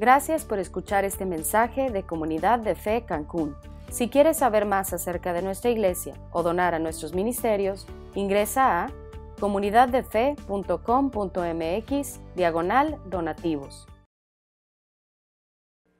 Gracias por escuchar este mensaje de Comunidad de Fe Cancún. Si quieres saber más acerca de nuestra iglesia o donar a nuestros ministerios, ingresa a comunidaddefe.com.mx diagonal donativos.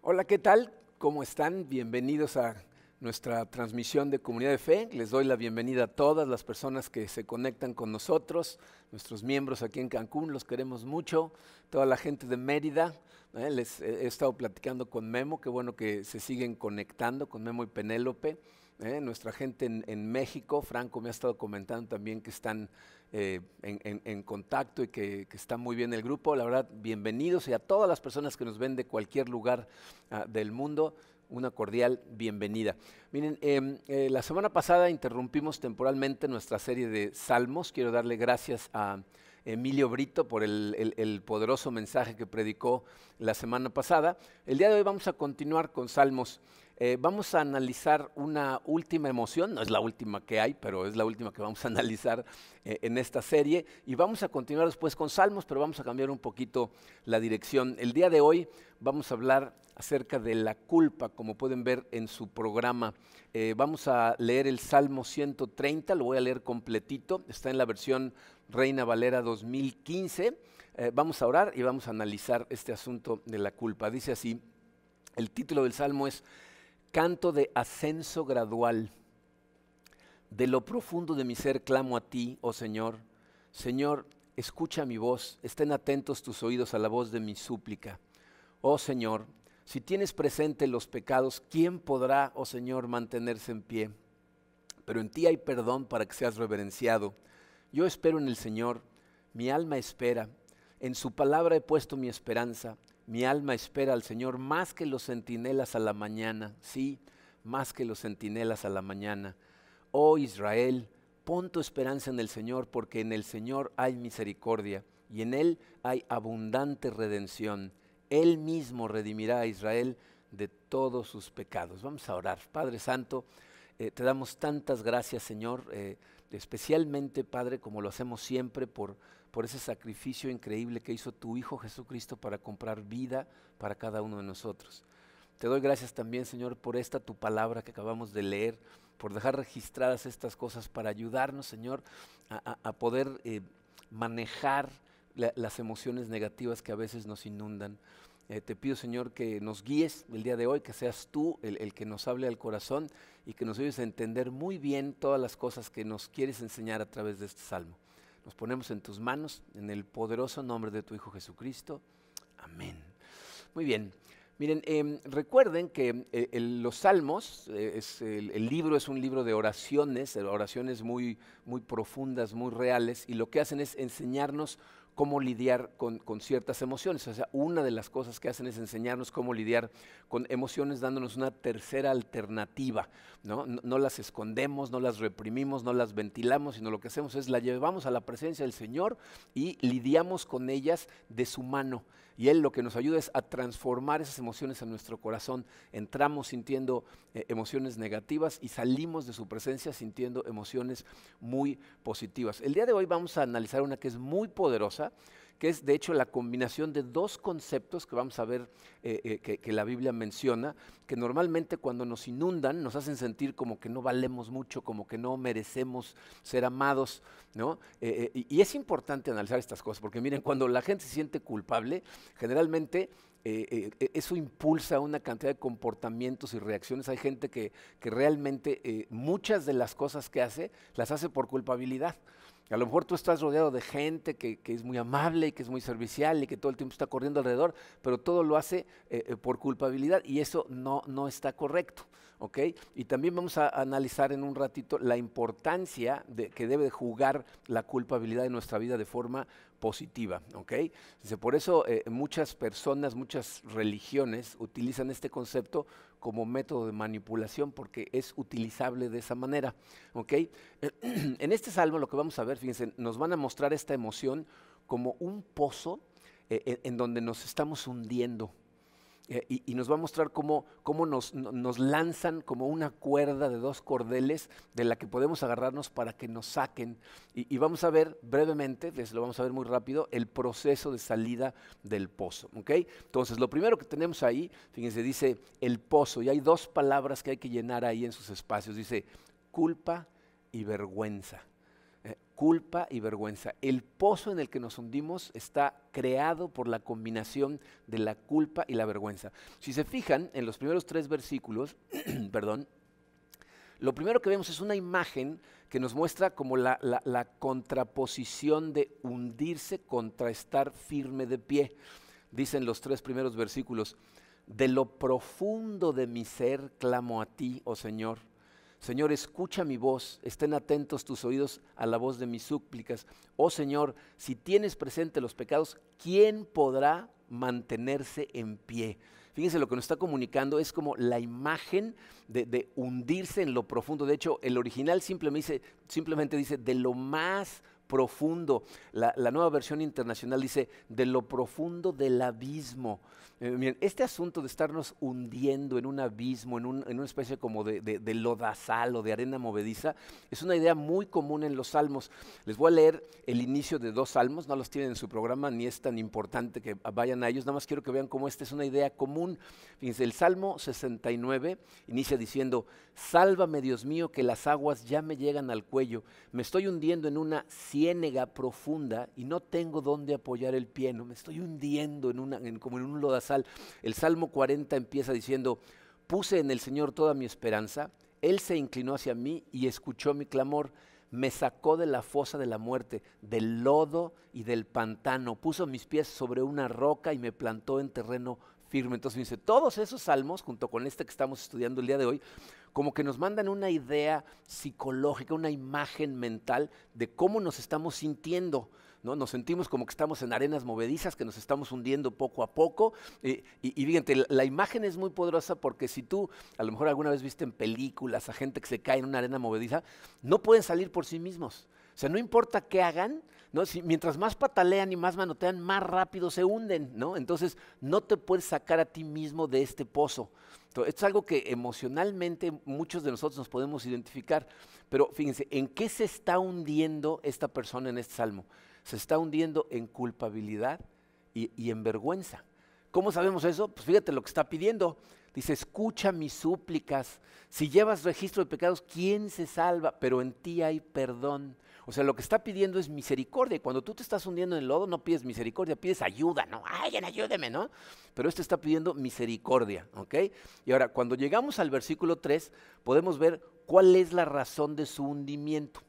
Hola, ¿qué tal? ¿Cómo están? Bienvenidos a nuestra transmisión de Comunidad de Fe. Les doy la bienvenida a todas las personas que se conectan con nosotros, nuestros miembros aquí en Cancún, los queremos mucho, toda la gente de Mérida. ¿Eh? Les he estado platicando con Memo, qué bueno que se siguen conectando con Memo y Penélope. ¿eh? Nuestra gente en, México, Franco me ha estado comentando también que están eh, en, contacto y que, está muy bien el grupo. La verdad, bienvenidos y a todas las personas que nos ven de cualquier lugar ah, del mundo una cordial bienvenida. Miren, em, la semana pasada interrumpimos temporalmente nuestra serie de salmos. Quiero darle gracias a Emilio Brito por el, poderoso mensaje que predicó la semana pasada. El día de hoy vamos a continuar con salmos. Eh, vamos a analizar una última emoción, no es la última que hay, pero es la última que vamos a analizar eh, en esta serie. Y vamos a continuar después con salmos, pero vamos a cambiar un poquito la dirección. El día de hoy vamos a hablar acerca de la culpa, como pueden ver en su programa. Eh, vamos a leer el Salmo 130, lo voy a leer completito, está en la versión Reina Valera 2015. Eh, vamos a orar y vamos a analizar este asunto de la culpa. Dice así, el título del Salmo es Canto de ascenso gradual. De lo profundo de mi ser clamo a ti, oh Señor. Señor, escucha mi voz, estén atentos tus oídos a la voz de mi súplica. Oh Señor, si tienes presente los pecados, ¿quién podrá, oh Señor, mantenerse en pie? Pero en ti hay perdón para que seas reverenciado. Yo espero en el Señor, mi alma espera. En su palabra he puesto mi esperanza. Mi alma espera al Señor más que los centinelas a la mañana. Sí, más que los centinelas a la mañana. Oh Israel, pon tu esperanza en el Señor, porque en el Señor hay misericordia y en Él hay abundante redención él mismo redimirá a Israel de todos sus pecados. Vamos a orar. Padre Santo, eh, te damos tantas gracias, Señor, eh, especialmente, Padre, como lo hacemos siempre, por, por ese sacrificio increíble que hizo tu Hijo Jesucristo para comprar vida para cada uno de nosotros. Te doy gracias también, Señor, por esta tu palabra que acabamos de leer, por dejar registradas estas cosas para ayudarnos, Señor, a, poder eh, manejar las emociones negativas que a veces nos inundan. Eh, te pido, Señor, que nos guíes el día de hoy, que seas tú el, que nos hable al corazón y que nos ayudes a entender muy bien todas las cosas que nos quieres enseñar a través de este salmo. Nos ponemos en tus manos, en el poderoso nombre de tu Hijo Jesucristo. Amén. Muy bien. Miren, em, recuerden que eh, los salmos, eh, es, el, libro es un libro de oraciones, oraciones muy, muy profundas, muy reales, y lo que hacen es enseñarnos cómo lidiar con, ciertas emociones. O sea, una de las cosas que hacen es enseñarnos cómo lidiar con emociones dándonos una tercera alternativa. ¿no? No, las escondemos, no las reprimimos, no las ventilamos, sino lo que hacemos es la llevamos a la presencia del Señor y lidiamos con ellas de su mano. Y Él lo que nos ayuda es a transformar esas emociones en nuestro corazón. Entramos sintiendo eh, emociones negativas y salimos de su presencia sintiendo emociones muy positivas. El día de hoy vamos a analizar una que es muy poderosa, que es de hecho la combinación de dos conceptos que vamos a ver eh, eh, que, la Biblia menciona, que normalmente cuando nos inundan nos hacen sentir como que no valemos mucho, como que no merecemos ser amados, ¿no? Eh, y, es importante analizar estas cosas, porque miren, cuando la gente se siente culpable, generalmente eso impulsa una cantidad de comportamientos y reacciones. Hay gente que, que realmente muchas de las cosas que hace las hace por culpabilidad. A lo mejor tú estás rodeado de gente que, es muy amable y que es muy servicial y que todo el tiempo está corriendo alrededor, pero todo lo hace eh, eh, por culpabilidad y eso no, no está correcto. ¿ok? Y también vamos a analizar en un ratito la importancia que debe jugar la culpabilidad en nuestra vida de forma positiva. ¿ok? Por eso eh, muchas personas, muchas religiones utilizan este concepto como método de manipulación porque es utilizable de esa manera. ¿ok? En este salmo lo que vamos a ver, fíjense, nos van a mostrar esta emoción como un pozo eh, en donde nos estamos hundiendo. Eh, y, nos va a mostrar cómo, cómo nos, nos, lanzan como una cuerda de dos cordeles de la que podemos agarrarnos para que nos saquen. Y, vamos a ver brevemente, les lo vamos a ver muy rápido, el proceso de salida del pozo. ¿okay? Entonces, lo primero que tenemos ahí, fíjense, dice el pozo, y hay dos palabras que hay que llenar ahí en sus espacios. Dice culpa y vergüenza culpa y vergüenza. El pozo en el que nos hundimos está creado por la combinación de la culpa y la vergüenza. Si se fijan en los primeros tres versículos, perdón, lo primero que vemos es una imagen que nos muestra como la, la, contraposición de hundirse contra estar firme de pie. Dicen los tres primeros versículos, de lo profundo de mi ser clamo a ti, oh Señor Señor, escucha mi voz, estén atentos tus oídos a la voz de mis súplicas. Oh Señor, si tienes presente los pecados, ¿quién podrá mantenerse en pie? Fíjense lo que nos está comunicando es como la imagen de, hundirse en lo profundo. De hecho, el original simplemente dice, simplemente dice de lo más profundo. La, nueva versión internacional dice de lo profundo del abismo. Eh, miren, este asunto de estarnos hundiendo en un abismo, en, una especie como de, de, lodazal o de arena movediza, es una idea muy común en los salmos. Les voy a leer el inicio de dos salmos, no los tienen en su programa ni es tan importante que vayan a ellos, nada más quiero que vean cómo esta es una idea común. Fíjense, el Salmo 69 inicia diciendo, sálvame Dios mío que las aguas ya me llegan al cuello, me estoy hundiendo en una profunda y no tengo dónde apoyar el pie, no me estoy hundiendo en una, como en un lodazal. El Salmo 40 empieza diciendo, puse en el Señor toda mi esperanza, Él se inclinó hacia mí y escuchó mi clamor, me sacó de la fosa de la muerte, del lodo y del pantano, puso mis pies sobre una roca y me plantó en terreno firme. Entonces dice, todos esos salmos, junto con este que estamos estudiando el día de hoy, como que nos mandan una idea psicológica, una imagen mental de cómo nos estamos sintiendo. ¿no? Nos sentimos como que estamos en arenas movedizas, que nos estamos hundiendo poco a poco. Eh, y, fíjate, la, imagen es muy poderosa porque si tú a lo mejor alguna vez viste en películas a gente que se cae en una arena movediza, no pueden salir por sí mismos. O sea, no importa qué hagan, ¿no? Si, mientras más patalean y más manotean, más rápido se hunden, ¿no? Entonces, no te puedes sacar a ti mismo de este pozo. Entonces, es algo que emocionalmente muchos de nosotros nos podemos identificar. Pero fíjense, ¿en qué se está hundiendo esta persona en este salmo? Se está hundiendo en culpabilidad y, y en vergüenza. ¿Cómo sabemos eso? Pues fíjate lo que está pidiendo. Dice, escucha mis súplicas. Si llevas registro de pecados, ¿quién se salva? Pero en ti hay perdón. O sea, lo que está pidiendo es misericordia. Y cuando tú te estás hundiendo en el lodo, no pides misericordia, pides ayuda, ¿no? Alguien ayúdeme, ¿no? Pero este está pidiendo misericordia, ¿ok? Y ahora, cuando llegamos al versículo 3, podemos ver cuál es la razón de su hundimiento.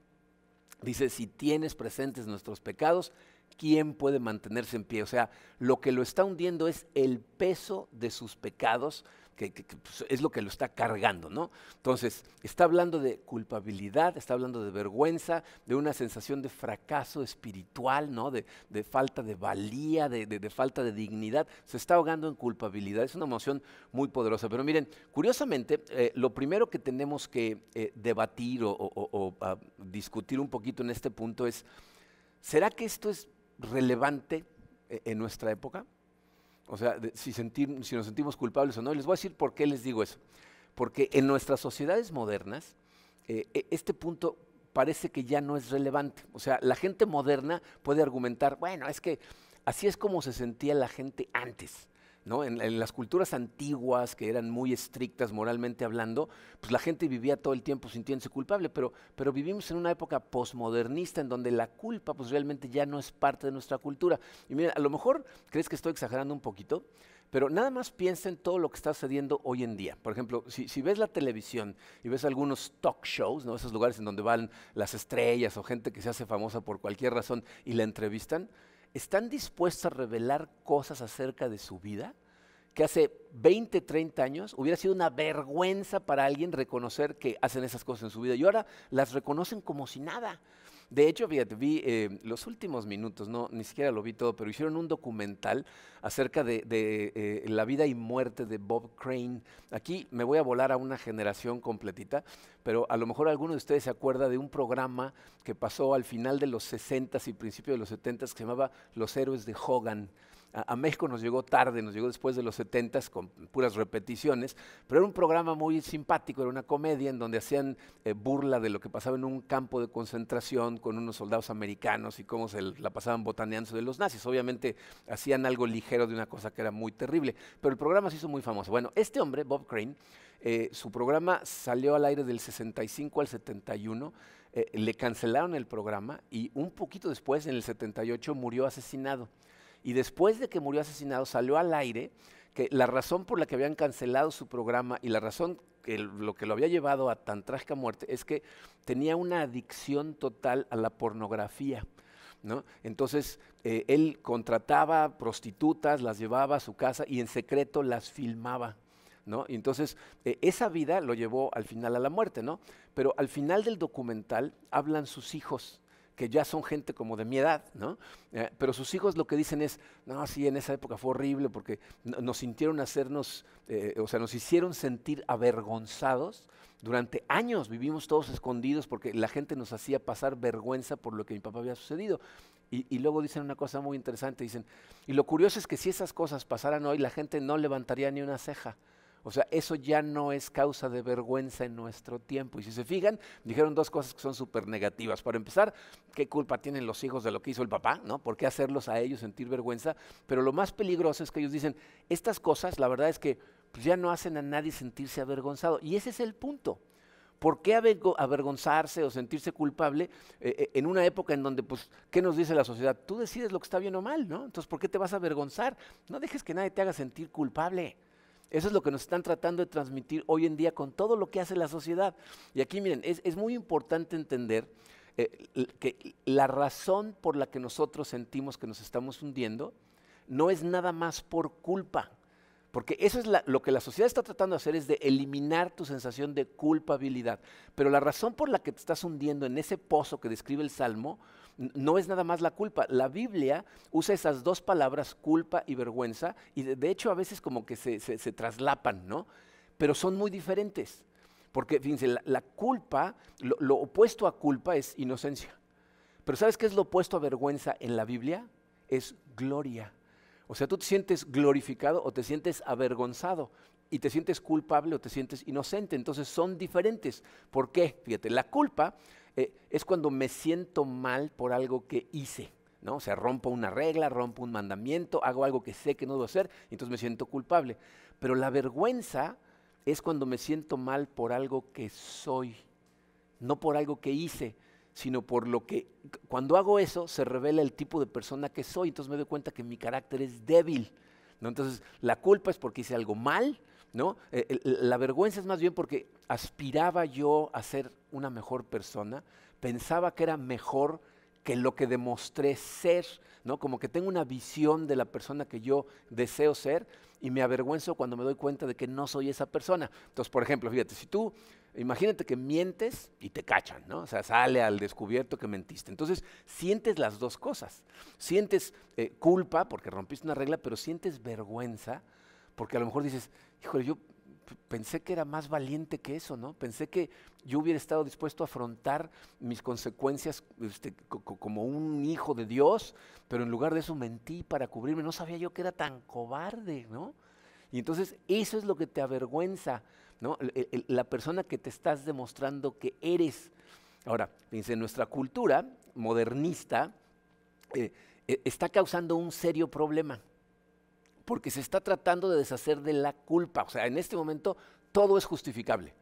Dice, si tienes presentes nuestros pecados, ¿quién puede mantenerse en pie? O sea, lo que lo está hundiendo es el peso de sus pecados que, pues, es lo que lo está cargando, ¿no? Entonces, está hablando de culpabilidad, está hablando de vergüenza, de una sensación de fracaso espiritual, ¿no? De, falta de valía, de, falta de dignidad. Se está ahogando en culpabilidad. Es una emoción muy poderosa. Pero miren, curiosamente, eh, lo primero que tenemos que eh, debatir o, ah, discutir un poquito en este punto es, ¿será que esto es relevante eh, en nuestra época? O sea, si, sentir, si nos sentimos culpables o no. les voy a decir por qué les digo eso. Porque en nuestras sociedades modernas, eh, e, este punto parece que ya no es relevante. O sea, la gente moderna puede argumentar, bueno, es que así es como se sentía la gente antes. En, las culturas antiguas, que eran muy estrictas moralmente hablando, pues la gente vivía todo el tiempo sintiéndose culpable, pero, pero vivimos en una época posmodernista en donde la culpa pues realmente ya no es parte de nuestra cultura. Y mira, a lo mejor crees que estoy exagerando un poquito, pero nada más piensa en todo lo que está sucediendo hoy en día. Por ejemplo, si, ves la televisión y ves algunos talk shows, esos lugares en donde van las estrellas o gente que se hace famosa por cualquier razón y la entrevistan, ¿están dispuestos a revelar cosas acerca de su vida? Que hace 20, 30 años hubiera sido una vergüenza para alguien reconocer que hacen esas cosas en su vida. Y ahora las reconocen como si nada. De hecho, vi eh, los últimos minutos, no, ni siquiera lo vi todo, pero hicieron un documental acerca de, eh, la vida y muerte de Bob Crane. Aquí me voy a volar a una generación completita, pero a lo mejor alguno de ustedes se acuerda de un programa que pasó al final de los 60s y principios de los 70s que se llamaba Los Héroes de Hogan. A, México nos llegó tarde, nos llegó después de los 70 con puras repeticiones, pero era un programa muy simpático, era una comedia en donde hacían eh, burla de lo que pasaba en un campo de concentración con unos soldados americanos y cómo se la pasaban botaneando de los nazis. Obviamente hacían algo ligero de una cosa que era muy terrible, pero el programa se hizo muy famoso. Bueno, este hombre, Bob Crane, eh, su programa salió al aire del 65 al 71 eh, le cancelaron el programa y un poquito después, en el 78, murió asesinado. Y después de que murió asesinado, salió al aire que la razón por la que habían cancelado su programa y la razón que lo que lo había llevado a tan trágica muerte es que tenía una adicción total a la pornografía. ¿no? Entonces, eh, él contrataba prostitutas, las llevaba a su casa y en secreto las filmaba. Y entonces, eh, esa vida lo llevó al final a la muerte, ¿no? Pero al final del documental hablan sus hijos, que ya son gente como de mi edad, ¿no? Eh, pero sus hijos lo que dicen es, no, sí, en esa época fue horrible porque nos sintieron hacernos, eh, o sea, nos hicieron sentir avergonzados. Durante años vivimos todos escondidos porque la gente nos hacía pasar vergüenza por lo que mi papá había sucedido. Y, y, luego dicen una cosa muy interesante, dicen, y lo curioso es que si esas cosas pasaran hoy, la gente no levantaría ni una ceja. O sea, eso ya no es causa de vergüenza en nuestro tiempo. Y si se fijan, dijeron dos cosas que son súper negativas. Para empezar, ¿qué culpa tienen los hijos de lo que hizo el papá? ¿no? ¿Por qué hacerlos a ellos sentir vergüenza? Pero lo más peligroso es que ellos dicen, estas cosas, la verdad es que pues, ya no hacen a nadie sentirse avergonzado. Y ese es el punto. ¿Por qué avergonzarse o sentirse culpable eh, eh, en una época en donde, pues, ¿qué nos dice la sociedad? Tú decides lo que está bien o mal, ¿no? Entonces, ¿por qué te vas a avergonzar? No dejes que nadie te haga sentir culpable. Eso es lo que nos están tratando de transmitir hoy en día con todo lo que hace la sociedad. Y aquí miren, es, muy importante entender eh, que la razón por la que nosotros sentimos que nos estamos hundiendo no es nada más por culpa. Porque eso es lo que la sociedad está tratando de hacer, es de eliminar tu sensación de culpabilidad. Pero la razón por la que te estás hundiendo en ese pozo que describe el Salmo no es nada más la culpa. La Biblia usa esas dos palabras, culpa y vergüenza, y de, hecho a veces como que se, traslapan, ¿no? Pero son muy diferentes. Porque, fíjense, la, culpa, lo opuesto a culpa es inocencia. Pero ¿sabes qué es lo opuesto a vergüenza en la Biblia? Es gloria. O sea, tú te sientes glorificado o te sientes avergonzado y te sientes culpable o te sientes inocente. Entonces son diferentes. ¿Por qué? Fíjate, la culpa eh, es cuando me siento mal por algo que hice. ¿no? O sea, rompo una regla, rompo un mandamiento, hago algo que sé que no debo hacer, y entonces me siento culpable. Pero la vergüenza es cuando me siento mal por algo que soy, no por algo que hice sino por lo que cuando hago eso se revela el tipo de persona que soy, entonces me doy cuenta que mi carácter es débil. ¿no? Entonces la culpa es porque hice algo mal, ¿no? Eh, la vergüenza es más bien porque aspiraba yo a ser una mejor persona, pensaba que era mejor que lo que demostré ser, ¿no? Como que tengo una visión de la persona que yo deseo ser y me avergüenzo cuando me doy cuenta de que no soy esa persona. Entonces, por ejemplo, fíjate, si tú Imagínate que mientes y te cachan, ¿no? O sea, sale al descubierto que mentiste. Entonces, sientes las dos cosas. Sientes eh, culpa porque rompiste una regla, pero sientes vergüenza porque a lo mejor dices, híjole, yo pensé que era más valiente que eso, ¿no? Pensé que yo hubiera estado dispuesto a afrontar mis consecuencias este, como un hijo de Dios, pero en lugar de eso mentí para cubrirme. No sabía yo que era tan cobarde, ¿no? Y entonces eso es lo que te avergüenza la persona que te estás demostrando que eres. Ahora, fíjense, nuestra cultura modernista eh, eh, está causando un serio problema, porque se está tratando de deshacer de la culpa. O sea, en este momento todo es justificable.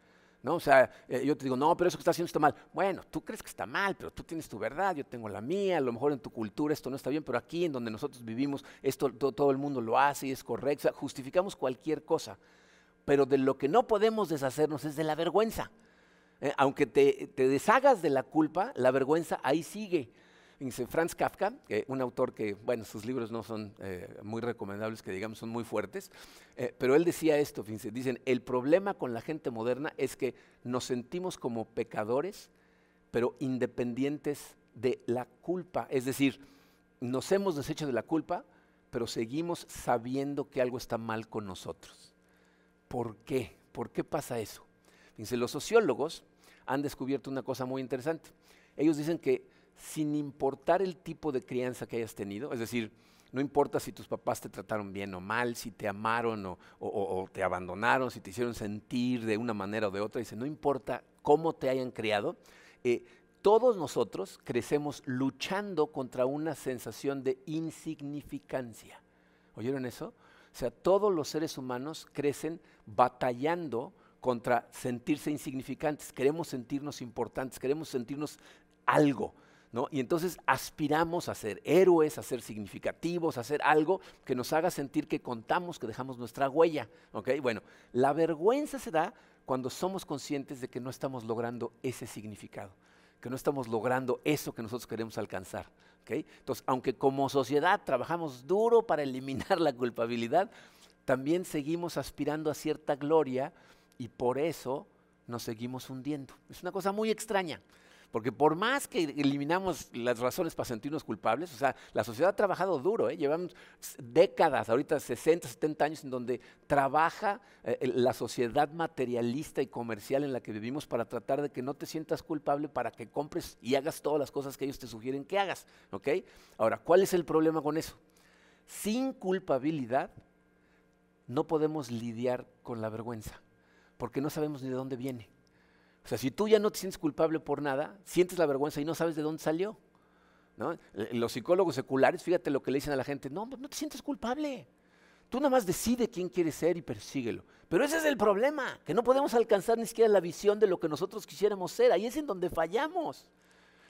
¿no? O sea, eh, yo te digo, no, pero eso que estás haciendo está mal. Bueno, tú crees que está mal, pero tú tienes tu verdad, yo tengo la mía, a lo mejor en tu cultura esto no está bien, pero aquí en donde nosotros vivimos, esto todo el mundo lo hace y es correcto. O sea, justificamos cualquier cosa pero de lo que no podemos deshacernos es de la vergüenza. Eh, aunque te, deshagas de la culpa, la vergüenza ahí sigue. Dice Franz Kafka, un autor que, bueno, sus libros no son eh, muy recomendables, que digamos son muy fuertes, eh, pero él decía esto, fíjense, dicen, el problema con la gente moderna es que nos sentimos como pecadores, pero independientes de la culpa. Es decir, nos hemos deshecho de la culpa, pero seguimos sabiendo que algo está mal con nosotros. ¿Por qué? ¿Por qué pasa eso? Los sociólogos han descubierto una cosa muy interesante. Ellos dicen que sin importar el tipo de crianza que hayas tenido, es decir, no importa si tus papás te trataron bien o mal, si te amaron o, te abandonaron, si te hicieron sentir de una manera o de otra. Dice, no importa cómo te hayan criado, eh, todos nosotros crecemos luchando contra una sensación de insignificancia. ¿Oyeron eso? O sea, todos los seres humanos crecen batallando contra sentirse insignificantes. Queremos sentirnos importantes, queremos sentirnos algo. ¿No? Y entonces aspiramos a ser héroes, a ser significativos, a hacer algo que nos haga sentir que contamos, que dejamos nuestra huella. ¿okay? Bueno, la vergüenza se da cuando somos conscientes de que no estamos logrando ese significado, que no estamos logrando eso que nosotros queremos alcanzar. ¿okay? Entonces, aunque como sociedad trabajamos duro para eliminar la culpabilidad, también seguimos aspirando a cierta gloria y por eso nos seguimos hundiendo. Es una cosa muy extraña. Porque por más que eliminamos las razones para sentirnos culpables, o sea, la sociedad ha trabajado duro, ¿eh? llevamos décadas, ahorita 60, 70 años en donde trabaja eh, la sociedad materialista y comercial en la que vivimos para tratar de que no te sientas culpable para que compres y hagas todas las cosas que ellos te sugieren que hagas. ¿ok? Ahora, ¿cuál es el problema con eso? Sin culpabilidad no podemos lidiar con la vergüenza, porque no sabemos ni de dónde viene. O sea, si tú ya no te sientes culpable por nada, sientes la vergüenza y no sabes de dónde salió. Los psicólogos seculares, fíjate lo que le dicen a la gente, no, no te sientes culpable. Tú nada más decide quién quieres ser y persíguelo. Pero ese es el problema, que no podemos alcanzar ni siquiera la visión de lo que nosotros quisiéramos ser. Ahí es en donde fallamos.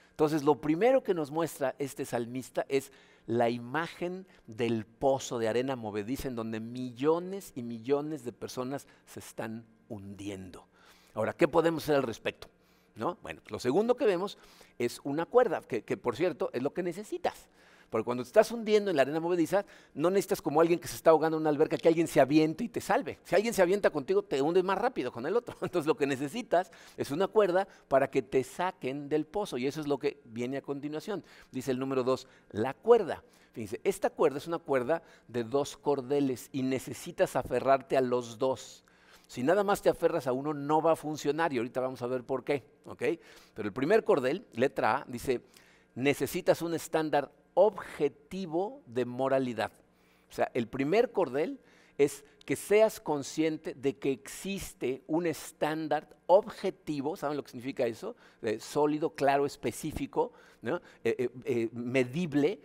Entonces, lo primero que nos muestra este salmista es la imagen del pozo de arena movediza en donde millones y millones de personas se están hundiendo. Ahora, ¿qué podemos hacer al respecto? ¿No? Bueno, lo segundo que vemos es una cuerda, que, por cierto es lo que necesitas. Porque cuando te estás hundiendo en la arena movediza, no necesitas como alguien que se está ahogando en una alberca que alguien se aviente y te salve. Si alguien se avienta contigo, te hundes más rápido con el otro. Entonces lo que necesitas es una cuerda para que te saquen del pozo. Y eso es lo que viene a continuación. Dice el número dos, la cuerda. Fíjense, esta cuerda es una cuerda de dos cordeles y necesitas aferrarte a los dos. Si nada más te aferras a uno, no va a funcionar y ahorita vamos a ver por qué. Pero el primer cordel, letra A, dice, necesitas un estándar objetivo de moralidad. O sea, el primer cordel es que seas consciente de que existe un estándar objetivo, ¿saben lo que significa eso? sólido, claro, específico, eh, eh, eh, medible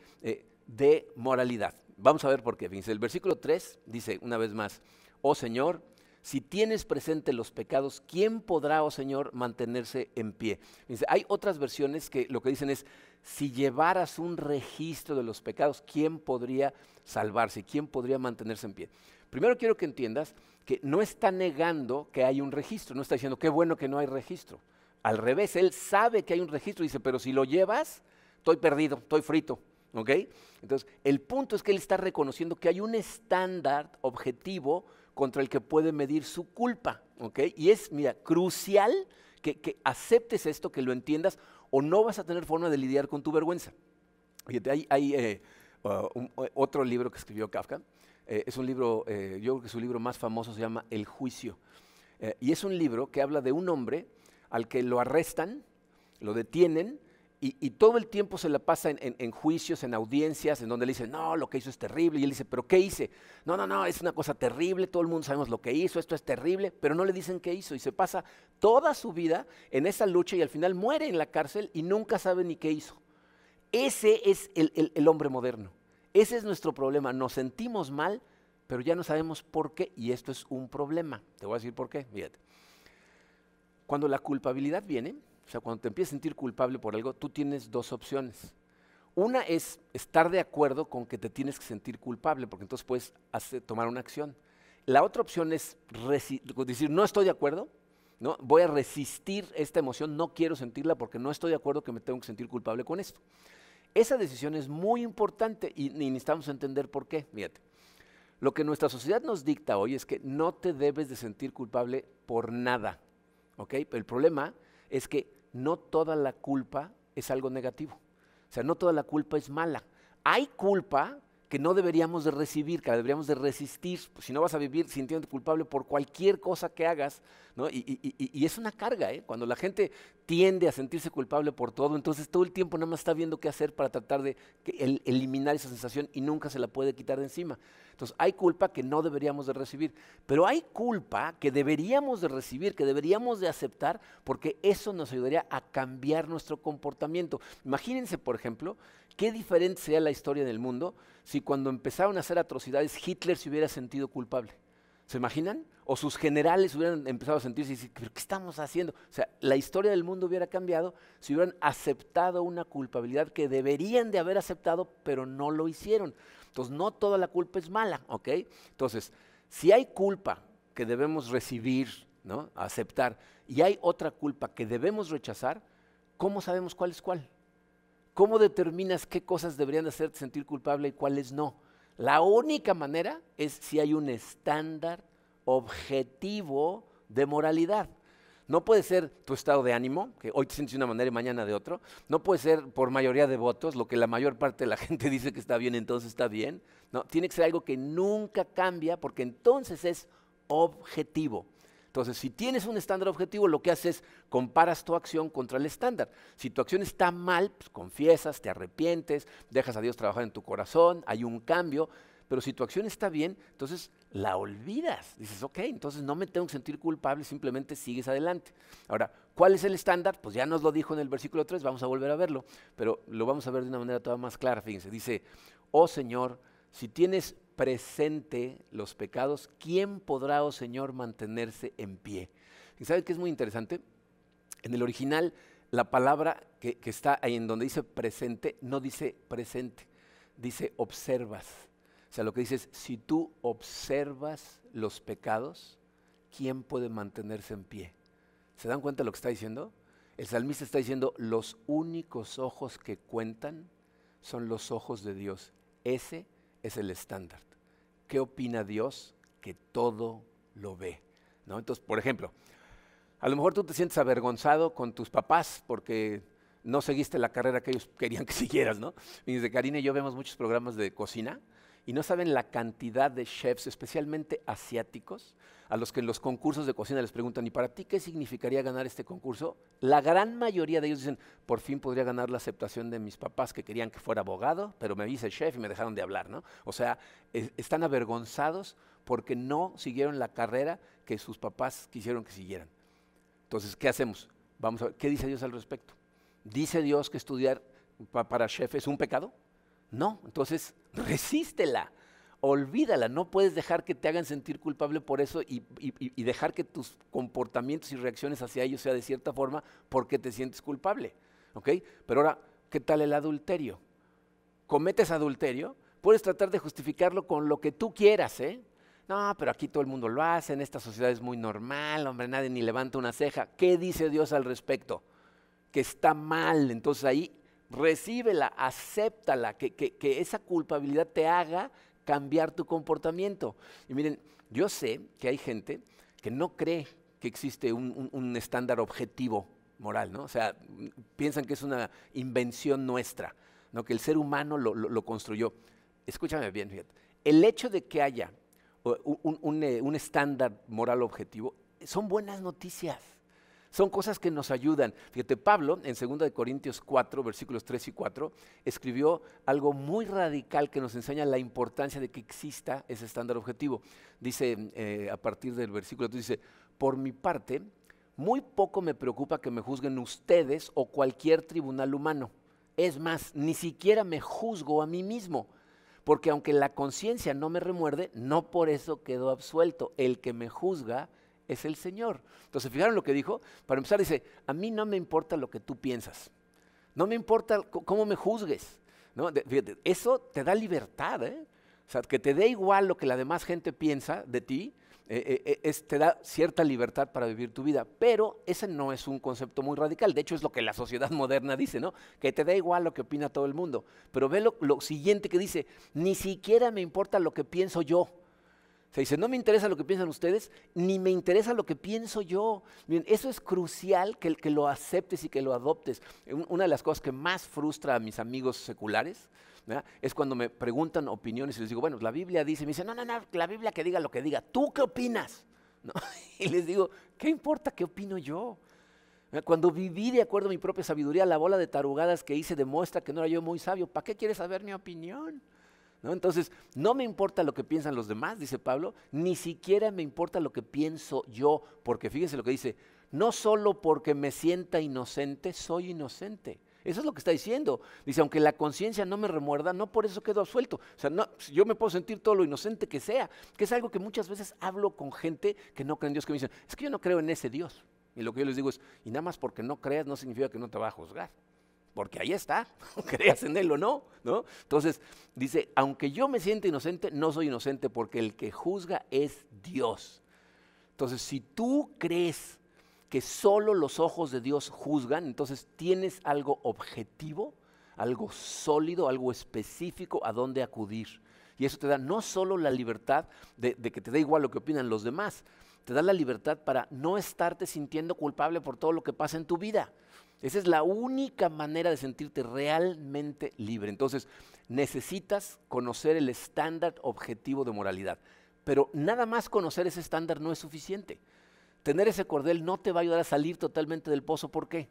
de moralidad. Vamos a ver por qué. el versículo 3 dice una vez más, oh Señor, si tienes presente los pecados, ¿quién podrá, oh Señor, mantenerse en pie? hay otras versiones que lo que dicen es, si llevaras un registro de los pecados, ¿quién podría salvarse? ¿Quién podría mantenerse en pie? Primero quiero que entiendas que no está negando que hay un registro, no está diciendo, qué bueno que no hay registro. Al revés, él sabe que hay un registro dice, pero si lo llevas, estoy perdido, estoy frito. ¿Ok? Entonces, el punto es que él está reconociendo que hay un estándar objetivo contra el que puede medir su culpa. ¿ok? Y es, mira, crucial que, aceptes esto, que lo entiendas, o no vas a tener forma de lidiar con tu vergüenza. Fíjate, hay, eh, uh, otro libro que escribió Kafka. Eh, es un libro, eh, yo creo que su libro más famoso se llama El Juicio. y es un libro que habla de un hombre al que lo arrestan, lo detienen, y, todo el tiempo se la pasa en, juicios, en audiencias, en donde le dicen, no, lo que hizo es terrible. Y él dice, ¿pero qué hice? No, no, no, es una cosa terrible, todo el mundo sabemos lo que hizo, esto es terrible, pero no le dicen qué hizo. Y se pasa toda su vida en esa lucha y al final muere en la cárcel y nunca sabe ni qué hizo. Ese es el, hombre moderno. Ese es nuestro problema. Nos sentimos mal, pero ya no sabemos por qué. Y esto es un problema. Te voy a decir por qué. Fíjate. Cuando la culpabilidad viene, sea, cuando te empiezas a sentir culpable por algo, tú tienes dos opciones. Una es estar de acuerdo con que te tienes que sentir culpable, porque entonces puedes tomar una acción. La otra opción es decir, no estoy de acuerdo, ¿no? voy a resistir esta emoción, no quiero sentirla porque no estoy de acuerdo que me tengo que sentir culpable con esto. Esa decisión es muy importante y, necesitamos entender por qué. Fíjate, lo que nuestra sociedad nos dicta hoy es que no te debes de sentir culpable por nada. ¿ok? el problema es que no toda la culpa es algo negativo. O sea, no toda la culpa es mala. Hay culpa que no deberíamos de recibir, que deberíamos de resistir, pues, si no vas a vivir sintiéndote culpable por cualquier cosa que hagas, ¿no? y, es una carga, ¿eh? cuando la gente tiende a sentirse culpable por todo, entonces todo el tiempo nada más está viendo qué hacer para tratar de eliminar esa sensación y nunca se la puede quitar de encima. Entonces hay culpa que no deberíamos de recibir, pero hay culpa que deberíamos de recibir, que deberíamos de aceptar, porque eso nos ayudaría a cambiar nuestro comportamiento. Imagínense, por ejemplo, qué diferente sería la historia del mundo si cuando empezaron a hacer atrocidades Hitler se hubiera sentido culpable. ¿Se imaginan? O sus generales hubieran empezado a sentirse y decir, ¿pero qué estamos haciendo? O sea, la historia del mundo hubiera cambiado si hubieran aceptado una culpabilidad que deberían de haber aceptado, pero no lo hicieron. Entonces, no toda la culpa es mala, ¿ok? Entonces, si hay culpa que debemos recibir, ¿no? Aceptar, y hay otra culpa que debemos rechazar, ¿cómo sabemos cuál es cuál? ¿Cómo determinas qué cosas deberían hacerte sentir culpable y cuáles no? La única manera es si hay un estándar objetivo de moralidad. No puede ser tu estado de ánimo, que hoy te sientes de una manera y mañana de otro. No puede ser por mayoría de votos, lo que la mayor parte de la gente dice que está bien, entonces está bien. No, tiene que ser algo que nunca cambia porque entonces es objetivo. Entonces, si tienes un estándar objetivo, lo que haces es comparas tu acción contra el estándar. Si tu acción está mal, pues confiesas, te arrepientes, dejas a Dios trabajar en tu corazón, hay un cambio. Pero si tu acción está bien, entonces la olvidas. Dices, ok, entonces no me tengo que sentir culpable, simplemente sigues adelante. Ahora, ¿cuál es el estándar? Pues ya nos lo dijo en el versículo 3, vamos a volver a verlo, pero lo vamos a ver de una manera todavía más clara. Fíjense, dice, oh Señor, si tienes presente los pecados, ¿quién podrá, oh Señor, mantenerse en pie? ¿Y sabe qué es muy interesante? En el original, la palabra que, está ahí en donde dice presente, no dice presente, dice observas. O sea, lo que dice es, si tú observas los pecados, ¿quién puede mantenerse en pie? ¿Se dan cuenta de lo que está diciendo? El salmista está diciendo, los únicos ojos que cuentan son los ojos de Dios. Ese es el estándar. ¿Qué opina Dios? Que todo lo ve. ¿no? Entonces, por ejemplo, a lo mejor tú te sientes avergonzado con tus papás porque no seguiste la carrera que ellos querían que siguieras, ¿no? Y desde Karina y yo vemos muchos programas de cocina y no saben la cantidad de chefs, especialmente asiáticos, a los que en los concursos de cocina les preguntan, ¿y para ti qué significaría ganar este concurso? La gran mayoría de ellos dicen, por fin podría ganar la aceptación de mis papás que querían que fuera abogado, pero me hice chef y me dejaron de hablar, ¿no? O sea, están avergonzados porque no siguieron la carrera que sus papás quisieron que siguieran. Entonces, ¿qué hacemos? Vamos a ver, ¿qué dice Dios al respecto? ¿Dice Dios que estudiar para chef es un pecado? No, entonces resístela, olvídala, no puedes dejar que te hagan sentir culpable por eso y, dejar que tus comportamientos y reacciones hacia ellos sea de cierta forma porque te sientes culpable. ¿ok? Pero ahora, ¿qué tal el adulterio? Cometes adulterio, puedes tratar de justificarlo con lo que tú quieras, ¿eh? No, pero aquí todo el mundo lo hace, en esta sociedad es muy normal, hombre, nadie ni levanta una ceja. ¿Qué dice Dios al respecto? Que está mal, entonces ahí recíbela, acéptala, que, que, esa culpabilidad te haga cambiar tu comportamiento. Y miren, yo sé que hay gente que no cree que existe un, estándar objetivo moral, ¿no? O sea, piensan que es una invención nuestra, ¿no? Que el ser humano lo, construyó. Escúchame bien, fíjate. El hecho de que haya un, eh, un estándar moral objetivo son buenas noticias. Son cosas que nos ayudan. Fíjate, Pablo en 2 Corintios 4, versículos 3 y 4, escribió algo muy radical que nos enseña la importancia de que exista ese estándar objetivo. Dice eh, a partir del versículo 3, dice, por mi parte, muy poco me preocupa que me juzguen ustedes o cualquier tribunal humano. Es más, ni siquiera me juzgo a mí mismo, porque aunque la conciencia no me remuerde, no por eso quedo absuelto. El que me juzga es el Señor. Entonces, ¿fijaron lo que dijo? Para empezar, dice, a mí no me importa lo que tú piensas. No me importa cómo me juzgues. ¿no? eso te da libertad. ¿eh? O sea, que te dé igual lo que la demás gente piensa de ti, eh, eh, es, te da cierta libertad para vivir tu vida. Pero ese no es un concepto muy radical. De hecho, es lo que la sociedad moderna dice, ¿no? Que te da igual lo que opina todo el mundo. Pero ve lo siguiente que dice, ni siquiera me importa lo que pienso yo. Se dice, no me interesa lo que piensan ustedes, ni me interesa lo que pienso yo. Bien, eso es crucial que, que lo aceptes y que lo adoptes. Una de las cosas que más frustra a mis amigos seculares Es cuando me preguntan opiniones y les digo, bueno, la Biblia dice, me dicen, no, no, no, la Biblia que diga lo que diga, ¿tú qué opinas? Y les digo, ¿qué importa qué opino yo? Cuando viví de acuerdo a mi propia sabiduría, la bola de tarugadas que hice demuestra que no era yo muy sabio. ¿Para qué quieres saber mi opinión? Entonces, no me importa lo que piensan los demás, dice Pablo, ni siquiera me importa lo que pienso yo, porque fíjense lo que dice, no solo porque me sienta inocente, soy inocente. Eso es lo que está diciendo. Dice, aunque la conciencia no me remuerda, no por eso quedo absuelto. O sea, no, yo me puedo sentir todo lo inocente que sea, que es algo que muchas veces hablo con gente que no cree en Dios, que me dicen, es que yo no creo en ese Dios. Y lo que yo les digo es, y nada más porque no creas no significa que no te va a juzgar. Porque ahí está, creas en él o no, ¿no? Entonces, dice, aunque yo me sienta inocente, no soy inocente porque el que juzga es Dios. Entonces, si tú crees que solo los ojos de Dios juzgan, entonces tienes algo objetivo, algo sólido, algo específico a dónde acudir. Y eso te da no solo la libertad de, de que te da igual lo que opinan los demás, te da la libertad para no estarte sintiendo culpable por todo lo que pasa en tu vida. Esa es la única manera de sentirte realmente libre. Entonces, necesitas conocer el estándar objetivo de moralidad. Pero nada más conocer ese estándar no es suficiente. Tener ese cordel no te va a ayudar a salir totalmente del pozo. ¿Por qué?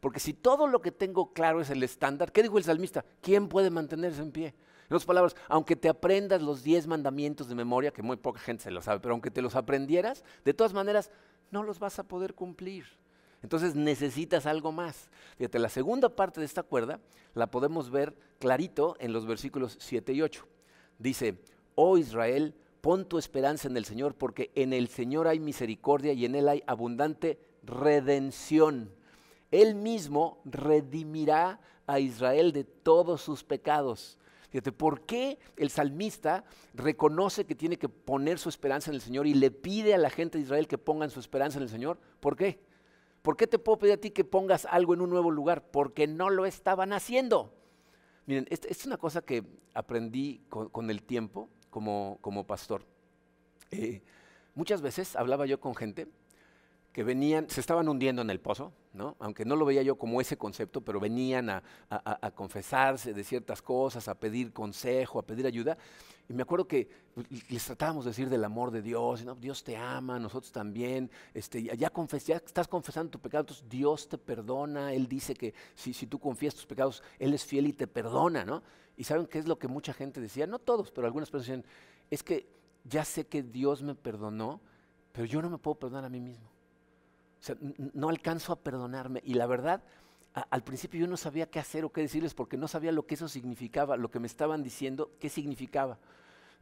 Porque si todo lo que tengo claro es el estándar, ¿qué dijo el salmista? ¿Quién puede mantenerse en pie? En otras palabras, aunque te aprendas los diez mandamientos de memoria, que muy poca gente se lo sabe, pero aunque te los aprendieras, de todas maneras no los vas a poder cumplir. Entonces necesitas algo más. Fíjate, la segunda parte de esta cuerda la podemos ver clarito en los versículos 7 y 8. Dice, oh Israel, pon tu esperanza en el Señor, porque en el Señor hay misericordia y en Él hay abundante redención. Él mismo redimirá a Israel de todos sus pecados Fíjate, ¿por qué el salmista reconoce que tiene que poner su esperanza en el Señor y le pide a la gente de Israel que pongan su esperanza en el Señor? ¿Por qué? ¿Por qué te puedo pedir a ti que pongas algo en un nuevo lugar? Porque no lo estaban haciendo. Miren, esta es una cosa que aprendí con, el tiempo como, como pastor. Eh, muchas veces hablaba yo con gente que venían, se estaban hundiendo en el pozo, ¿no? aunque no lo veía yo como ese concepto, pero venían a, confesarse de ciertas cosas, a pedir consejo, a pedir ayuda. Y me acuerdo que les tratábamos de decir del amor de Dios, ¿no? Dios te ama, nosotros también, este, ya, ya, estás confesando tu pecado, entonces Dios te perdona, Él dice que si, si tú confías tus pecados, Él es fiel y te perdona, ¿no? Y ¿saben qué es lo que mucha gente decía? No todos, pero algunas personas decían, es que ya sé que Dios me perdonó, pero yo no me puedo perdonar a mí mismo no alcanzo a perdonarme. Y la verdad, al principio yo no sabía qué hacer o qué decirles porque no sabía lo que eso significaba, lo que me estaban diciendo, qué significaba.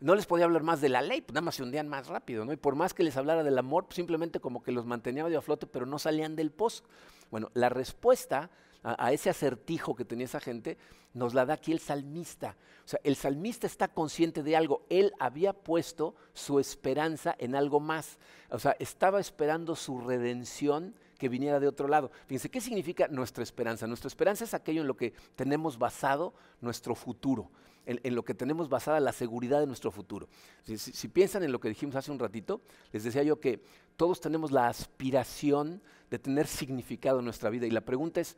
No les podía hablar más de la ley, pues nada más se hundían más rápido, ¿no? Y por más que les hablara del amor, simplemente como que los mantenía medio a flote, pero no salían del pozo. Bueno, la respuesta a, ese acertijo que tenía esa gente, nos la da aquí el salmista. O sea, el salmista está consciente de algo. Él había puesto su esperanza en algo más. O sea, estaba esperando su redención que viniera de otro lado. Fíjense, ¿qué significa nuestra esperanza? Nuestra esperanza es aquello en lo que tenemos basado nuestro futuro, en, lo que tenemos basada la seguridad de nuestro futuro. si, piensan en lo que dijimos hace un ratito, les decía yo que todos tenemos la aspiración de tener significado en nuestra vida y la pregunta es,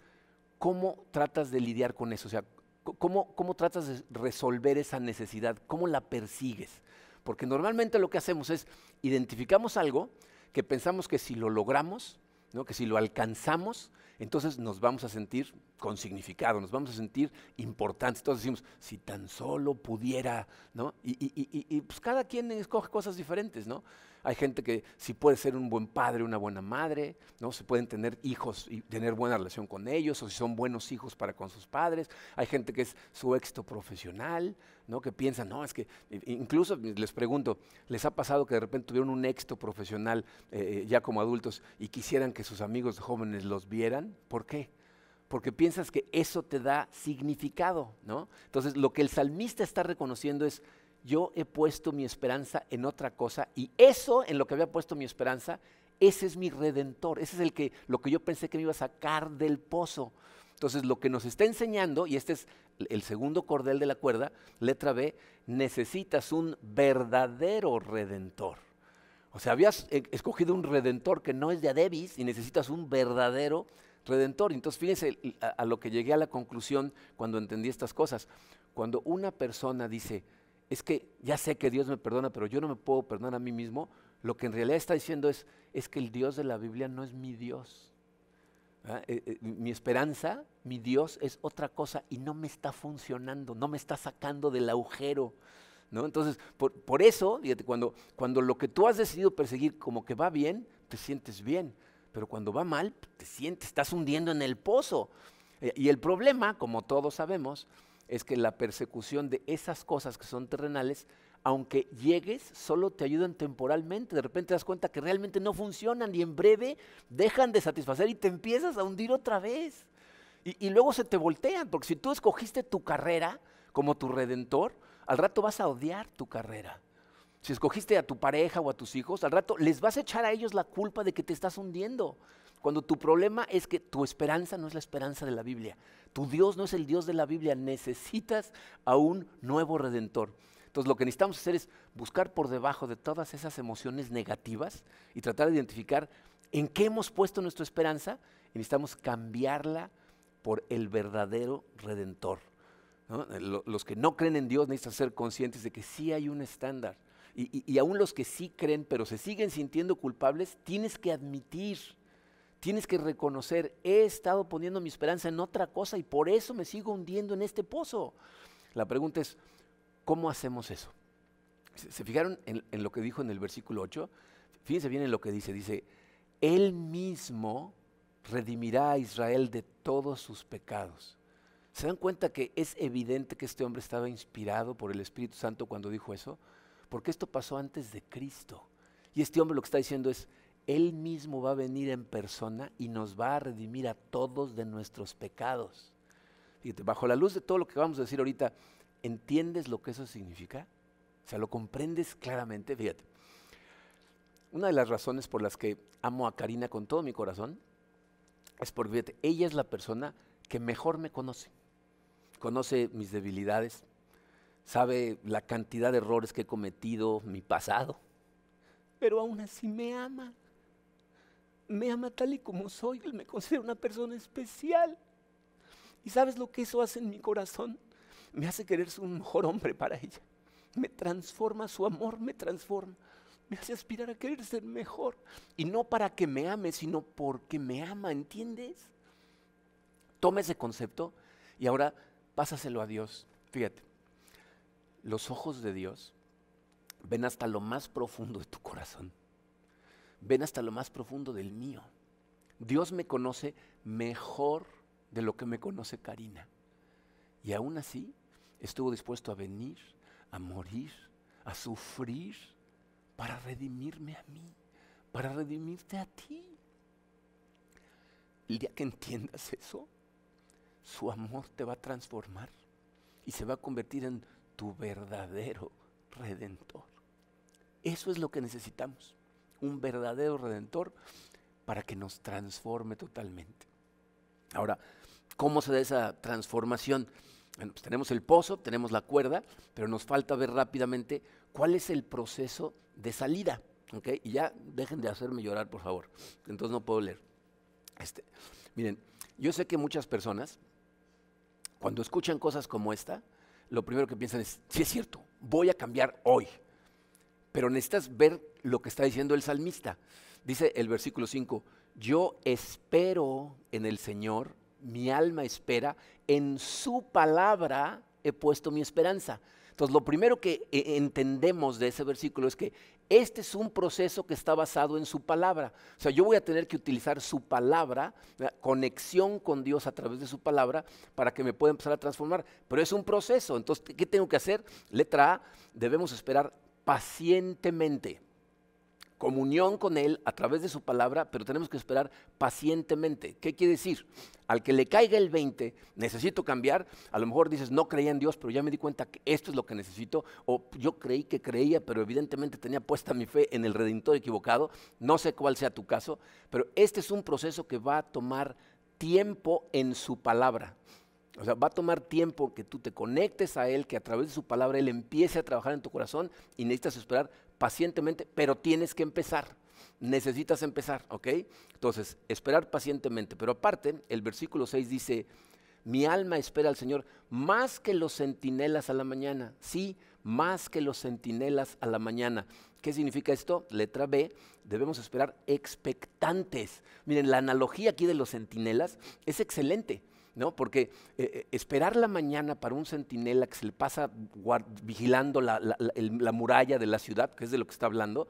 ¿cómo tratas de lidiar con eso? O sea, ¿cómo, ¿cómo, tratas de resolver esa necesidad? ¿Cómo la persigues? Porque normalmente lo que hacemos es identificamos algo que pensamos que si lo logramos, ¿no? que si lo alcanzamos, entonces nos vamos a sentir con significado, nos vamos a sentir importantes. Entonces decimos, si tan solo pudiera, ¿no? Y, y, y, pues cada quien escoge cosas diferentes, ¿no? Hay gente que si puede ser un buen padre, una buena madre, ¿no? Se pueden tener hijos y tener buena relación con ellos, o si son buenos hijos para con sus padres. Hay gente que es su éxito profesional, ¿no? Que piensa, no, es que incluso les pregunto, ¿les ha pasado que de repente tuvieron un éxito profesional eh, ya como adultos y quisieran que sus amigos jóvenes los vieran? ¿Por qué? Porque piensas que eso te da significado, ¿no? Entonces, lo que el salmista está reconociendo es, yo he puesto mi esperanza en otra cosa y eso en lo que había puesto mi esperanza, ese es mi redentor, ese es el que lo que yo pensé que me iba a sacar del pozo. Entonces, lo que nos está enseñando, y este es el segundo cordel de la cuerda, letra B, necesitas un verdadero redentor. O sea, habías eh, escogido un redentor que no es de Adebis y necesitas un verdadero redentor. Entonces, fíjense a, a lo que llegué a la conclusión cuando entendí estas cosas. cuando una persona dice, es que ya sé que Dios me perdona, pero yo no me puedo perdonar a mí mismo, lo que en realidad está diciendo es, es que el Dios de la Biblia no es mi Dios. Eh, eh, mi esperanza, mi Dios es otra cosa y no me está funcionando, no me está sacando del agujero. ¿no? Entonces, por, eso, fíjate, cuando, cuando lo que tú has decidido perseguir como que va bien, te sientes bien. Pero cuando va mal, te sientes, estás hundiendo en el pozo. Eh, y el problema, como todos sabemos, es que la persecución de esas cosas que son terrenales, aunque llegues, solo te ayudan temporalmente. De repente te das cuenta que realmente no funcionan y en breve dejan de satisfacer y te empiezas a hundir otra vez. Y, y luego se te voltean, porque si tú escogiste tu carrera como tu redentor, al rato vas a odiar tu carrera. Si escogiste a tu pareja o a tus hijos, al rato les vas a echar a ellos la culpa de que te estás hundiendo. Cuando tu problema es que tu esperanza no es la esperanza de la Biblia. Tu Dios no es el Dios de la Biblia. Necesitas a un nuevo redentor. Entonces lo que necesitamos hacer es buscar por debajo de todas esas emociones negativas y tratar de identificar en qué hemos puesto nuestra esperanza y necesitamos cambiarla por el verdadero redentor. Los que no creen en Dios necesitan ser conscientes de que sí hay un estándar. Y, aún los que sí creen, pero se siguen sintiendo culpables, tienes que admitir, tienes que reconocer, he estado poniendo mi esperanza en otra cosa y por eso me sigo hundiendo en este pozo. La pregunta es, ¿cómo hacemos eso? ¿Se, fijaron en, en, lo que dijo en el versículo 8? Fíjense bien en lo que dice, dice, Él mismo redimirá a Israel de todos sus pecados. ¿Se dan cuenta que es evidente que este hombre estaba inspirado por el Espíritu Santo cuando dijo eso? Porque esto pasó antes de Cristo. Y este hombre lo que está diciendo es, Él mismo va a venir en persona y nos va a redimir a todos de nuestros pecados. Fíjate, bajo la luz de todo lo que vamos a decir ahorita, ¿entiendes lo que eso significa? O sea, ¿lo comprendes claramente? Fíjate. Una de las razones por las que amo a Karina con todo mi corazón es porque, fíjate, ella es la persona que mejor me conoce conoce mis debilidades, sabe la cantidad de errores que he cometido, mi pasado, pero aún así me ama. Me ama tal y como soy, Él me considera una persona especial. ¿Y sabes lo que eso hace en mi corazón? Me hace querer ser un mejor hombre para ella. Me transforma, su amor me transforma. Me hace aspirar a querer ser mejor. Y no para que me ame, sino porque me ama, ¿entiendes? Toma ese concepto y ahora pásaselo a Dios. Fíjate, los ojos de Dios ven hasta lo más profundo de tu corazón. Ven hasta lo más profundo del mío. Dios me conoce mejor de lo que me conoce Karina. Y aún así estuvo dispuesto a venir, a morir, a sufrir para redimirme a mí, para redimirte a ti. El día que entiendas eso, su amor te va a transformar y se va a convertir en tu verdadero redentor. Eso es lo que necesitamos, un verdadero redentor para que nos transforme totalmente. Ahora, ¿cómo se da esa transformación? Bueno, pues tenemos el pozo, tenemos la cuerda, pero nos falta ver rápidamente cuál es el proceso de salida. ¿okay? Y ya dejen de hacerme llorar, por favor. Entonces no puedo leer. Este, miren, yo sé que muchas personas cuando escuchan cosas como esta, lo primero que piensan es, sí es cierto, voy a cambiar hoy. Pero necesitas ver lo que está diciendo el salmista. Dice el versículo 5, yo espero en el Señor, mi alma espera, en su palabra he puesto mi esperanza. Entonces, lo primero que eh, entendemos de ese versículo es que este es un proceso que está basado en su palabra. O sea, yo voy a tener que utilizar su palabra, conexión con Dios a través de su palabra, para que me pueda empezar a transformar. Pero es un proceso. Entonces, ¿qué tengo que hacer? Letra A, debemos esperar pacientemente comunión con Él a través de su palabra, pero tenemos que esperar pacientemente. ¿Qué quiere decir? Al que le caiga el 20, necesito cambiar, a lo mejor dices, no creía en Dios, pero ya me di cuenta que esto es lo que necesito, o yo creí que creía, pero evidentemente tenía puesta mi fe en el redentor equivocado, no sé cuál sea tu caso, pero este es un proceso que va a tomar tiempo en su palabra. O sea, va a tomar tiempo que tú te conectes a Él, que a través de su palabra Él empiece a trabajar en tu corazón y necesitas esperar pacientemente, pero tienes que empezar. Necesitas empezar, ¿ok? Entonces, esperar pacientemente. Pero aparte, el versículo 6 dice, mi alma espera al Señor más que los centinelas a la mañana. Sí, más que los centinelas a la mañana. ¿Qué significa esto? Letra B, debemos esperar expectantes. Miren, la analogía aquí de los centinelas es excelente. ¿No? Porque eh, eh, esperar la mañana para un centinela que se le pasa vigilando la, muralla de la ciudad, que es de lo que está hablando,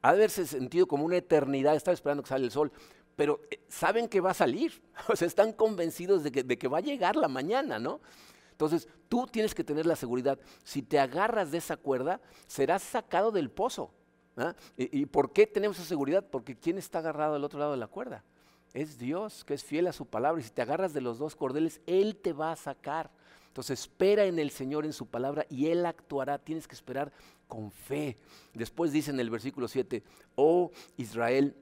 ha de haberse sentido como una eternidad, estar esperando que salga el sol, pero eh, saben que va a salir, o sea, están convencidos de que, de que va a llegar la mañana, ¿no? Entonces, tú tienes que tener la seguridad, si te agarras de esa cuerda, serás sacado del pozo. ¿ah? ¿Y, ¿Y por qué tenemos esa seguridad? Porque ¿quién está agarrado al otro lado de la cuerda? Es Dios que es fiel a su palabra y si te agarras de los dos cordeles, Él te va a sacar. Entonces espera en el Señor, en su palabra, y Él actuará. Tienes que esperar con fe. Después dice en el versículo 7, oh Israel,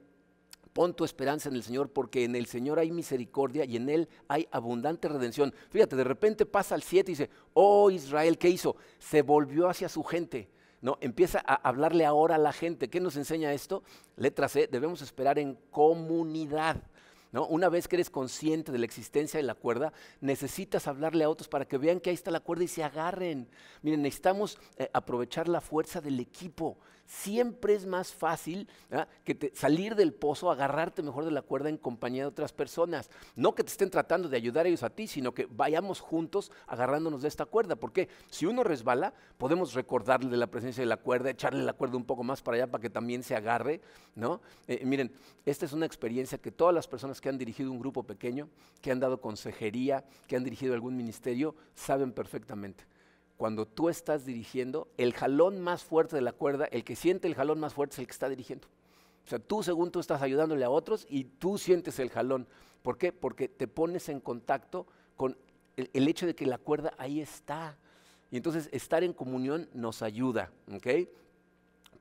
pon tu esperanza en el Señor, porque en el Señor hay misericordia y en Él hay abundante redención. Fíjate, de repente pasa al 7 y dice, oh Israel, ¿qué hizo? Se volvió hacia su gente. No, empieza a hablarle ahora a la gente. ¿Qué nos enseña esto? Letra C, debemos esperar en comunidad. Una vez que eres consciente de la existencia de la cuerda, necesitas hablarle a otros para que vean que ahí está la cuerda y se agarren. Miren, necesitamos eh, aprovechar la fuerza del equipo siempre es más fácil que salir del pozo, agarrarte mejor de la cuerda en compañía de otras personas. No que te estén tratando de ayudar ellos a ti, sino que vayamos juntos agarrándonos de esta cuerda. Porque si uno resbala, podemos recordarle de la presencia de la cuerda, echarle la cuerda un poco más para allá para que también se agarre. ¿no? Eh, miren, esta es una experiencia que todas las personas que han dirigido un grupo pequeño, que han dado consejería, que han dirigido algún ministerio, saben perfectamente cuando tú estás dirigiendo, el jalón más fuerte de la cuerda, el que siente el jalón más fuerte es el que está dirigiendo. O sea, tú según tú estás ayudándole a otros y tú sientes el jalón. ¿Por qué? Porque te pones en contacto con el, hecho de que la cuerda ahí está. Y entonces estar en comunión nos ayuda.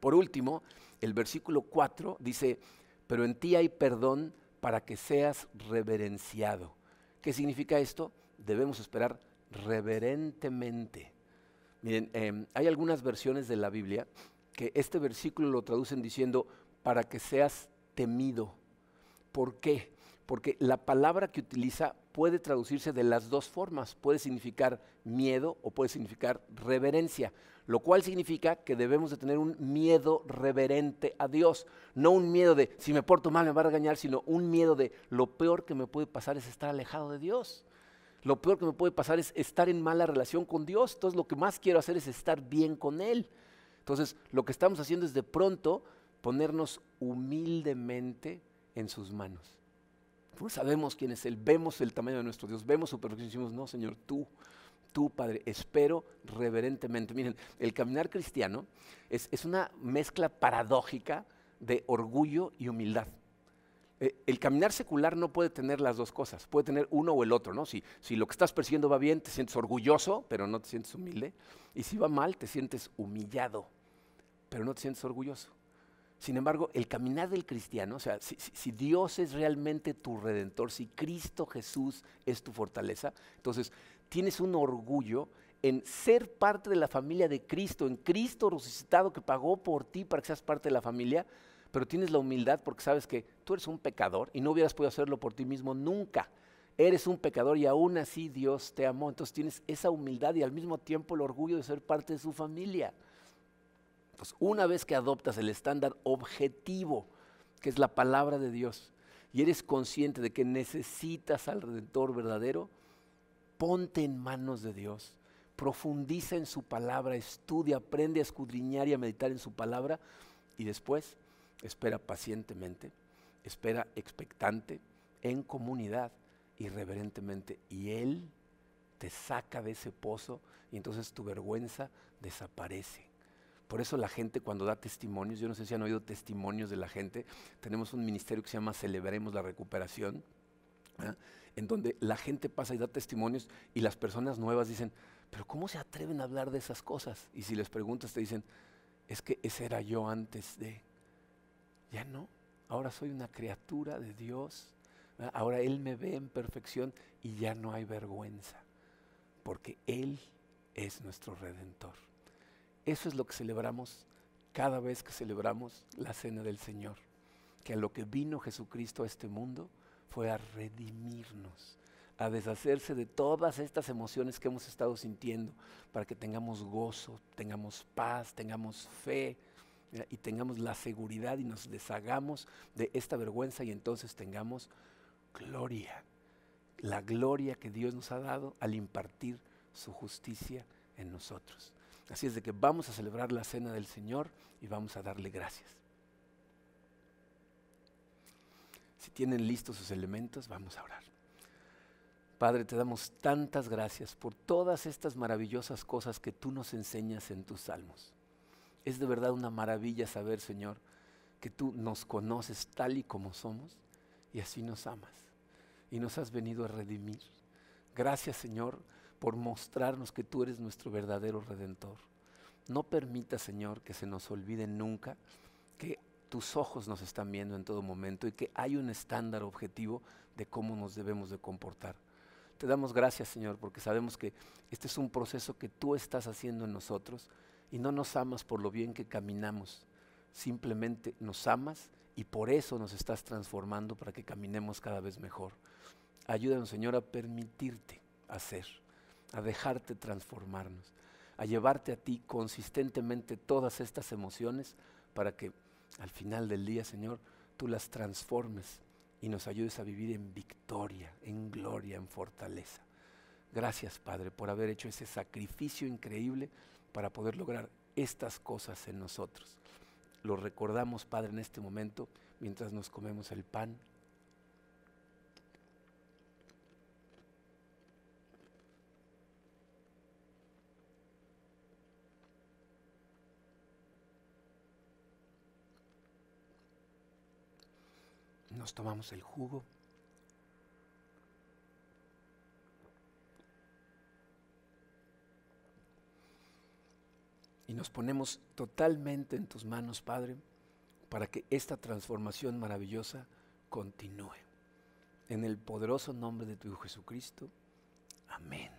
Por último, el versículo 4 dice, pero en ti hay perdón para que seas reverenciado. ¿Qué significa esto? Debemos esperar reverentemente. Miren, em, hay algunas versiones de la Biblia que este versículo lo traducen diciendo, para que seas temido. ¿Por qué? Porque la palabra que utiliza puede traducirse de las dos formas. Puede significar miedo o puede significar reverencia, lo cual significa que debemos de tener un miedo reverente a Dios. No un miedo de, si me porto mal me va a regañar, sino un miedo de, lo peor que me puede pasar es estar alejado de Dios. Lo peor que me puede pasar es estar en mala relación con Dios. Entonces lo que más quiero hacer es estar bien con Él. Entonces lo que estamos haciendo es de pronto ponernos humildemente en sus manos. Pues sabemos quién es Él, vemos el tamaño de nuestro Dios, vemos su perfección y decimos, no Señor, tú, tú Padre, espero reverentemente. Miren, el caminar cristiano es, es una mezcla paradójica de orgullo y humildad. Eh, el caminar secular no puede tener las dos cosas, puede tener uno o el otro, ¿no? Si, si lo que estás persiguiendo va bien, te sientes orgulloso, pero no te sientes humilde, y si va mal, te sientes humillado, pero no te sientes orgulloso. Sin embargo, el caminar del cristiano, o sea, si, si, Dios es realmente tu redentor, si Cristo Jesús es tu fortaleza, entonces tienes un orgullo en ser parte de la familia de Cristo, en Cristo resucitado que pagó por ti para que seas parte de la familia, pero tienes la humildad porque sabes que tú eres un pecador y no hubieras podido hacerlo por ti mismo nunca. Eres un pecador y aún así Dios te amó. Entonces tienes esa humildad y al mismo tiempo el orgullo de ser parte de su familia. Pues una vez que adoptas el estándar objetivo, que es la palabra de Dios, y eres consciente de que necesitas al Redentor verdadero, ponte en manos de Dios, profundiza en su palabra, estudia, aprende a escudriñar y a meditar en su palabra, y después espera pacientemente, espera expectante, en comunidad, irreverentemente. Y Él te saca de ese pozo y entonces tu vergüenza desaparece. Por eso la gente cuando da testimonios, yo no sé si han oído testimonios de la gente, tenemos un ministerio que se llama Celebremos la Recuperación, ¿ah? en donde la gente pasa y da testimonios y las personas nuevas dicen, pero ¿cómo se atreven a hablar de esas cosas? Y si les preguntas te dicen, es que ese era yo antes de... Ya no, ahora soy una criatura de Dios. Ahora Él me ve en perfección y ya no hay vergüenza, porque Él es nuestro redentor. Eso es lo que celebramos cada vez que celebramos la cena del Señor, que a lo que vino Jesucristo a este mundo fue a redimirnos, a deshacerse de todas estas emociones que hemos estado sintiendo, para que tengamos gozo, tengamos paz, tengamos fe y tengamos la seguridad y nos deshagamos de esta vergüenza y entonces tengamos gloria, la gloria que Dios nos ha dado al impartir su justicia en nosotros. Así es de que vamos a celebrar la cena del Señor y vamos a darle gracias. Si tienen listos sus elementos, vamos a orar. Padre, te damos tantas gracias por todas estas maravillosas cosas que tú nos enseñas en tus salmos. Es de verdad una maravilla saber, Señor, que tú nos conoces tal y como somos y así nos amas y nos has venido a redimir. Gracias, Señor, por mostrarnos que tú eres nuestro verdadero redentor. No permita, Señor, que se nos olvide nunca que tus ojos nos están viendo en todo momento y que hay un estándar objetivo de cómo nos debemos de comportar. Te damos gracias, Señor, porque sabemos que este es un proceso que tú estás haciendo en nosotros y no nos amas por lo bien que caminamos, simplemente nos amas y por eso nos estás transformando para que caminemos cada vez mejor. Ayúdanos, Señor, a permitirte hacer, a dejarte transformarnos, a llevarte a ti consistentemente todas estas emociones para que al final del día, Señor, tú las transformes y nos ayudes a vivir en victoria, en gloria, en fortaleza. Gracias, Padre, por haber hecho ese sacrificio increíble para poder lograr estas cosas en nosotros. Lo recordamos, Padre, en este momento, mientras nos comemos el pan nos tomamos el jugo. Y nos ponemos totalmente en tus manos, Padre, para que esta transformación maravillosa continúe. En el poderoso nombre de tu Hijo Jesucristo. Amén.